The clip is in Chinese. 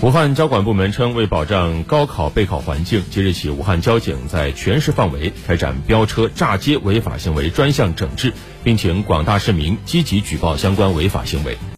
武汉交管部门称为保障高考备考环境即日起武汉交警在全市范围开展飙车炸街违法行为专项整治并请广大市民积极举报相关违法行为。